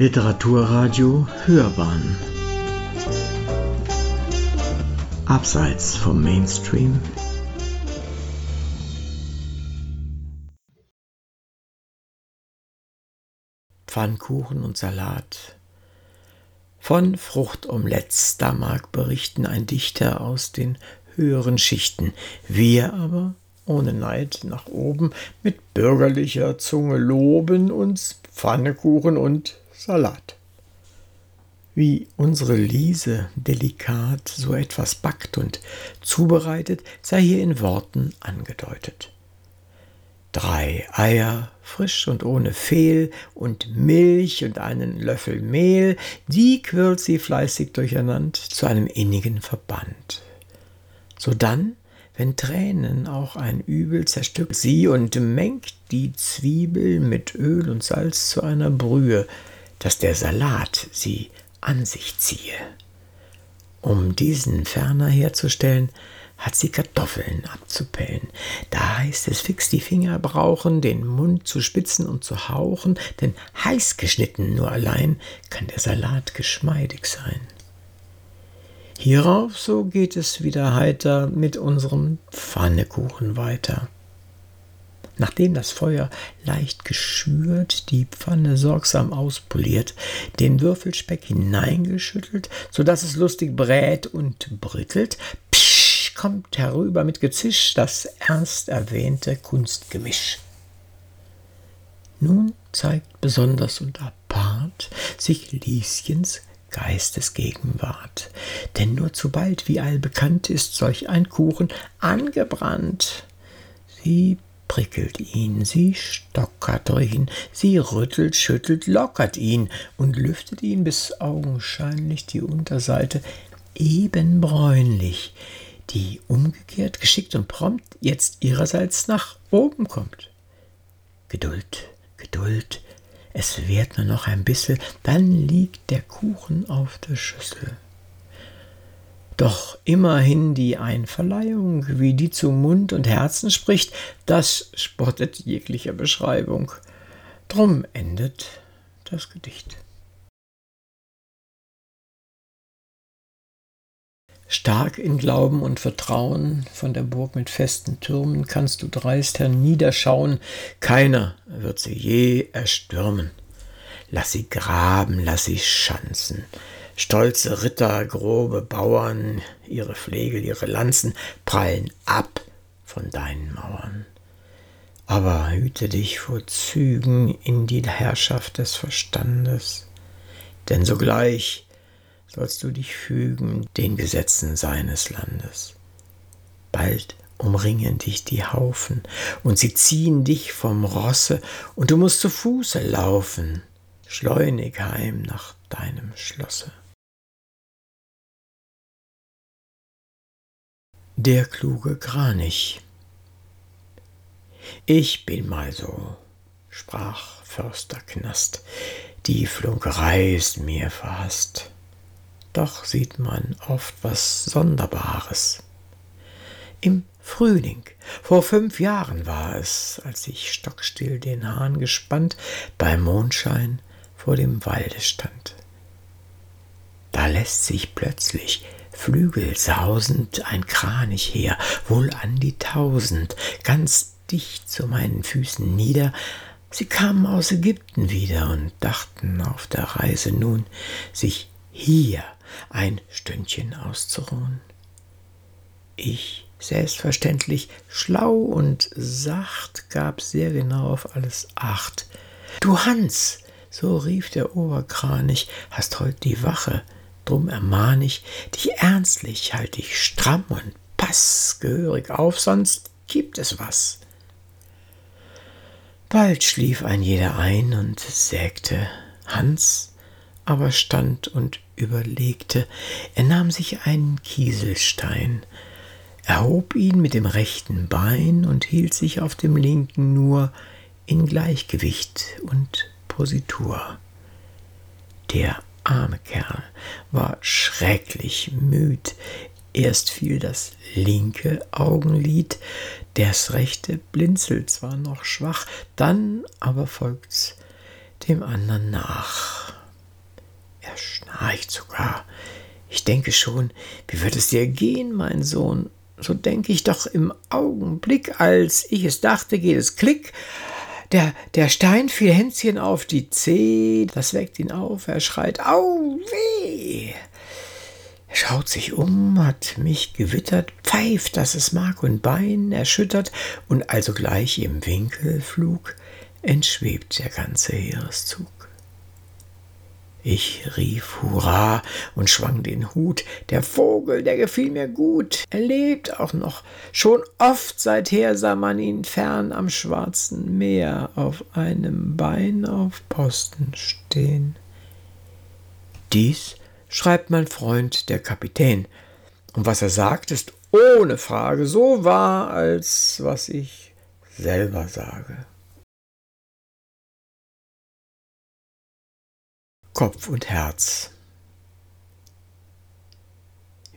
Literaturradio Hörbahn. Abseits vom Mainstream. Pfannkuchen und Salat. Von Fruchtomelettes, da mag berichten ein Dichter aus den höheren Schichten. Wir aber, ohne Neid nach oben, mit bürgerlicher Zunge loben uns Pfannekuchen und Salat. Wie unsere Liese delikat so etwas backt und zubereitet, sei hier in Worten angedeutet. Drei Eier, frisch und ohne Fehl, und Milch und einen Löffel Mehl, die quirlt sie fleißig durcheinander zu einem innigen Verband. Sodann, wenn Tränen auch ein Übel zerstückt sie und mengt die Zwiebel mit Öl und Salz zu einer Brühe, dass der Salat sie an sich ziehe. Um diesen ferner herzustellen, hat sie Kartoffeln abzupellen. Da heißt es fix die Finger brauchen, den Mund zu spitzen und zu hauchen, denn heiß geschnitten nur allein kann der Salat geschmeidig sein. Hierauf, so geht es wieder heiter mit unserem Pfannekuchen weiter. Nachdem das Feuer leicht geschürt, die Pfanne sorgsam auspoliert, den Würfelspeck hineingeschüttelt, so dass es lustig brät und brittelt, psch, kommt herüber mit Gezisch das erst erwähnte Kunstgemisch. Nun zeigt besonders und apart sich Lieschens Geistesgegenwart. Denn nur zu bald, wie allbekannt ist, solch ein Kuchen angebrannt. Sie prickelt ihn, sie stockert ihn, sie rüttelt, schüttelt, lockert ihn und lüftet ihn, bis augenscheinlich die Unterseite eben bräunlich, die umgekehrt, geschickt und prompt jetzt ihrerseits nach oben kommt. Geduld, Geduld, es wird nur noch ein bisschen, dann liegt der Kuchen auf der Schüssel. Doch immerhin die Einverleihung, wie die zu Mund und Herzen spricht, das spottet jeglicher Beschreibung. Drum endet das Gedicht. Stark in Glauben und Vertrauen, von der Burg mit festen Türmen kannst du dreist herniederschauen, keiner wird sie je erstürmen. Lass sie graben, lass sie schanzen, Stolze Ritter, grobe Bauern, ihre Flegel, ihre Lanzen prallen ab von deinen Mauern. Aber hüte dich vor Zügen in die Herrschaft des Verstandes, denn sogleich sollst du dich fügen den Gesetzen seines Landes. Bald umringen dich die Haufen, und sie ziehen dich vom Rosse, und du musst zu Fuße laufen, schleunig heim nach deinem Schlosse. Der kluge Kranich. Ich bin mal so, sprach Förster Knast, die Flunkerei ist mir verhasst. Doch sieht man oft was Sonderbares. Im Frühling, vor fünf Jahren war es, als ich stockstill den Hahn gespannt beim Mondschein vor dem Walde stand. Da lässt sich plötzlich flügelsausend ein Kranich her, wohl an die tausend, ganz dicht zu meinen Füßen nieder. Sie kamen aus Ägypten wieder und dachten auf der Reise nun, sich hier ein Stündchen auszuruhen. Ich, selbstverständlich schlau und sacht, gab sehr genau auf alles Acht. Du Hans, so rief der Oberkranich, hast heut die Wache, Drum ermahn ich dich ernstlich, halt dich stramm und pass gehörig auf, sonst gibt es was. Bald schlief ein jeder ein und sägte. Hans aber stand und überlegte. Er nahm sich einen Kieselstein, erhob ihn mit dem rechten Bein und hielt sich auf dem linken nur in Gleichgewicht und Positur. Der arme Kerl war schrecklich müd. Erst fiel das linke Augenlid, das rechte blinzelt zwar noch schwach, dann aber folgt's dem andern nach. Er schnarcht sogar. Ich denke schon, wie wird es dir gehen, mein Sohn? So denke ich doch im Augenblick, als ich es dachte, geht es klick. Der, der Stein fiel Hänschen auf die Zeh, das weckt ihn auf, er schreit, au weh! Er schaut sich um, hat mich gewittert, pfeift, dass es Mark und Bein erschüttert, und also gleich im Winkelflug entschwebt der ganze Heereszug. Ich rief Hurra und schwang den Hut. Der Vogel, der gefiel mir gut. Er lebt auch noch. Schon oft seither sah man ihn fern am schwarzen Meer auf einem Bein auf Posten stehen. Dies schreibt mein Freund der Kapitän. Und was er sagt, ist ohne Frage so wahr, als was ich selber sage. Kopf und Herz.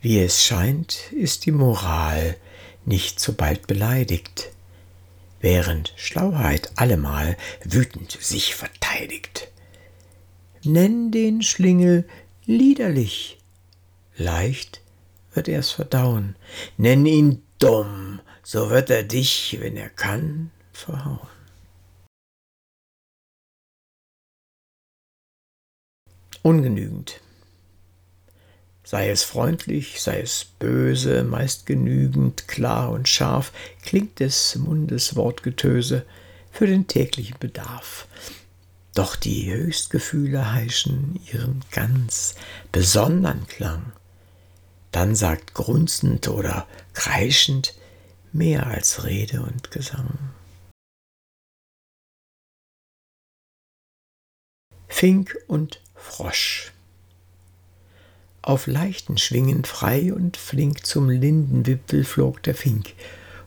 Wie es scheint, ist die Moral nicht so bald beleidigt, während Schlauheit allemal wütend sich verteidigt. Nenn den Schlingel liederlich, leicht wird er's verdauen. Nenn ihn dumm, so wird er dich, wenn er kann, verhauen. Ungenügend. Sei es freundlich, sei es böse, meist genügend, klar und scharf, klingt des Mundes Wortgetöse für den täglichen Bedarf. Doch die Höchstgefühle heischen ihren ganz besonderen Klang. Dann sagt grunzend oder kreischend mehr als Rede und Gesang. Fink und Frosch. Auf leichten Schwingen frei und flink zum Lindenwipfel flog der Fink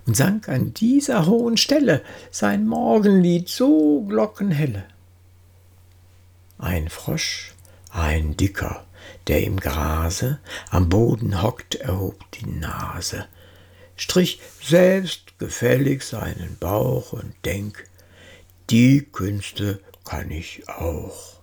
und sang an dieser hohen Stelle sein Morgenlied so glockenhelle. Ein Frosch, ein Dicker, der im Grase am Boden hockt, erhob die Nase, strich selbst gefällig seinen Bauch und denk, die Künste kann ich auch.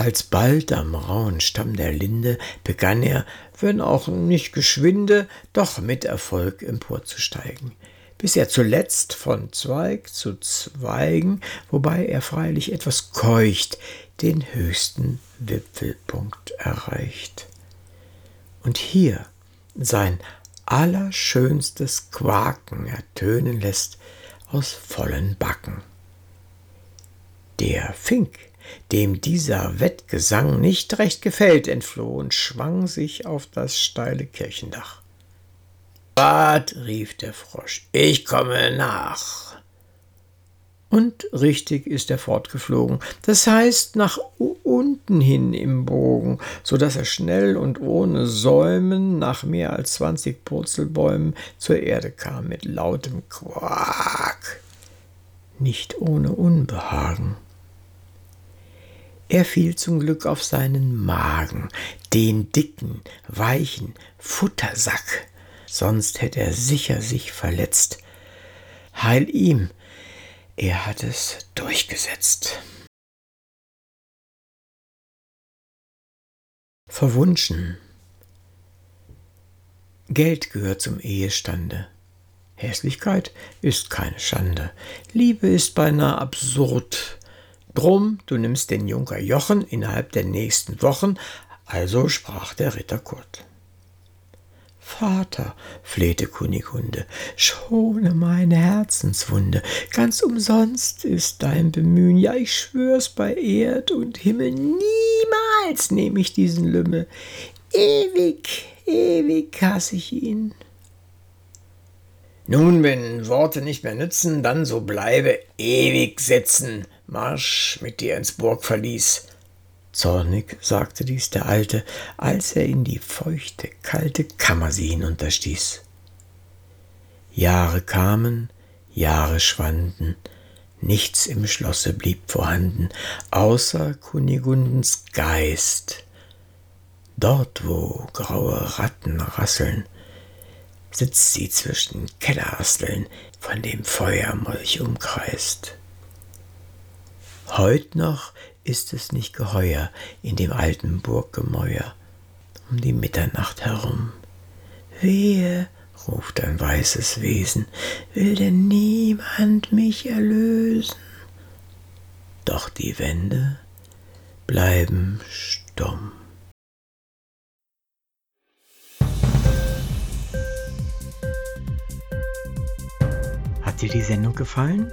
Alsbald am rauen Stamm der Linde begann er, wenn auch nicht geschwinde, doch mit Erfolg emporzusteigen, bis er zuletzt von Zweig zu Zweigen, wobei er freilich etwas keucht, den höchsten Wipfelpunkt erreicht. Und hier sein allerschönstes Quaken ertönen lässt aus vollen Backen. Der Fink dem dieser Wettgesang nicht recht gefällt, entfloh und schwang sich auf das steile Kirchendach. Wart, rief der Frosch, ich komme nach. Und richtig ist er fortgeflogen, das heißt nach unten hin im Bogen, so dass er schnell und ohne Säumen nach mehr als zwanzig Purzelbäumen zur Erde kam mit lautem Quak, nicht ohne Unbehagen. Er fiel zum Glück auf seinen Magen, den dicken, weichen Futtersack, sonst hätte er sicher sich verletzt. Heil ihm, er hat es durchgesetzt. Verwunschen. Geld gehört zum Ehestande. Hässlichkeit ist keine Schande. Liebe ist beinahe absurd. Drum, du nimmst den Junker Jochen innerhalb der nächsten Wochen, also sprach der Ritter Kurt. Vater, flehte Kunigunde, schone meine Herzenswunde. Ganz umsonst ist dein Bemühen, ja, ich schwör's bei Erd und Himmel, niemals nehm ich diesen Lümmel. Ewig, ewig hasse ich ihn. Nun, wenn Worte nicht mehr nützen, dann so bleibe ewig sitzen, Marsch mit dir ins Burgverlies. Zornig sagte dies der Alte, als er in die feuchte, kalte Kammer sie hinunterstieß. Jahre kamen, Jahre schwanden, nichts im Schlosse blieb vorhanden, außer Kunigundens Geist. Dort, wo graue Ratten rasseln, sitzt sie zwischen Kellerasteln, von dem Feuermolch umkreist. Heut noch ist es nicht geheuer in dem alten Burggemäuer um die Mitternacht herum. Wehe, ruft ein weißes Wesen, will denn niemand mich erlösen? Doch die Wände bleiben stumm. Hat dir die Sendung gefallen?